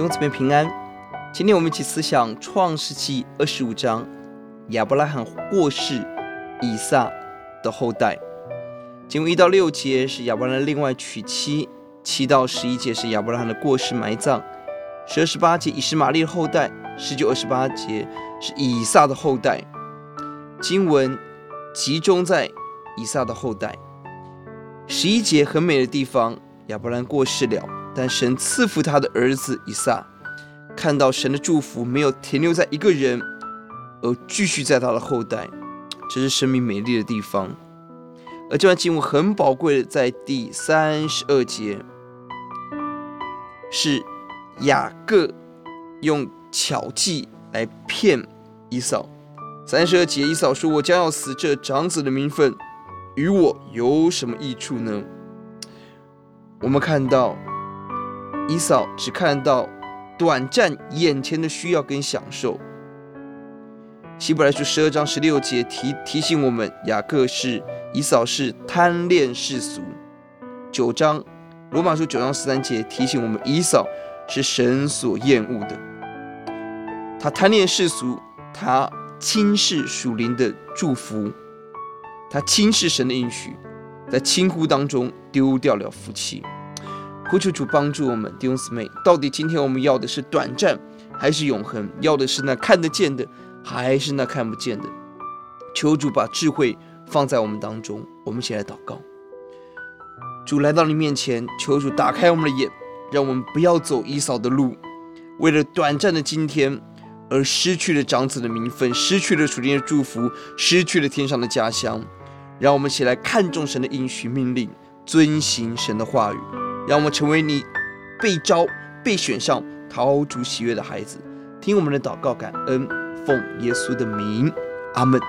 弟兄姊妹平安。今天我们一起思想创世记二十五章，亚伯拉罕过世，以撒的后代。经文一到六节是亚伯拉罕另外娶妻，七到十一节是亚伯拉罕的过世埋葬，十二十八节以实玛利的后代，十九二十八节是以撒的后代。经文集中在以撒的后代。十一节很美的地方，亚伯拉罕过世了。但神赐福他的儿子以撒，看到神的祝福没有停留在一个人，而继续在他的后代，这是生命美丽的地方。而这段经文很宝贵的，在第三十二节，是雅各用巧计来骗以扫。三十二节，以扫说：“我将要死，这长子的名分与我有什么益处呢？”我们看到。以扫只看到短暂眼前的需要跟享受。希伯来书十二章十六节提提醒我们，雅各是以扫是贪恋世俗。九章罗马书九章十三节提醒我们，以扫是神所厌恶的。他贪恋世俗，他轻视属灵的祝福，他轻视神的应许，在轻忽当中丢掉了福气。呼求主帮助我们，弟兄姊妹，到底今天我们要的是短暂还是永恒？要的是那看得见的，还是那看不见的？求主把智慧放在我们当中。我们一起来祷告。主来到你面前，求主打开我们的眼，让我们不要走一扫的路，为了短暂的今天而失去了长子的名分，失去了属灵的祝福，失去了天上的家乡。让我们一起来看重神的应许命令，遵行神的话语。让我们成为你被招、被选上、讨主喜悦的孩子。听我们的祷告，感恩，奉耶稣的名，阿门。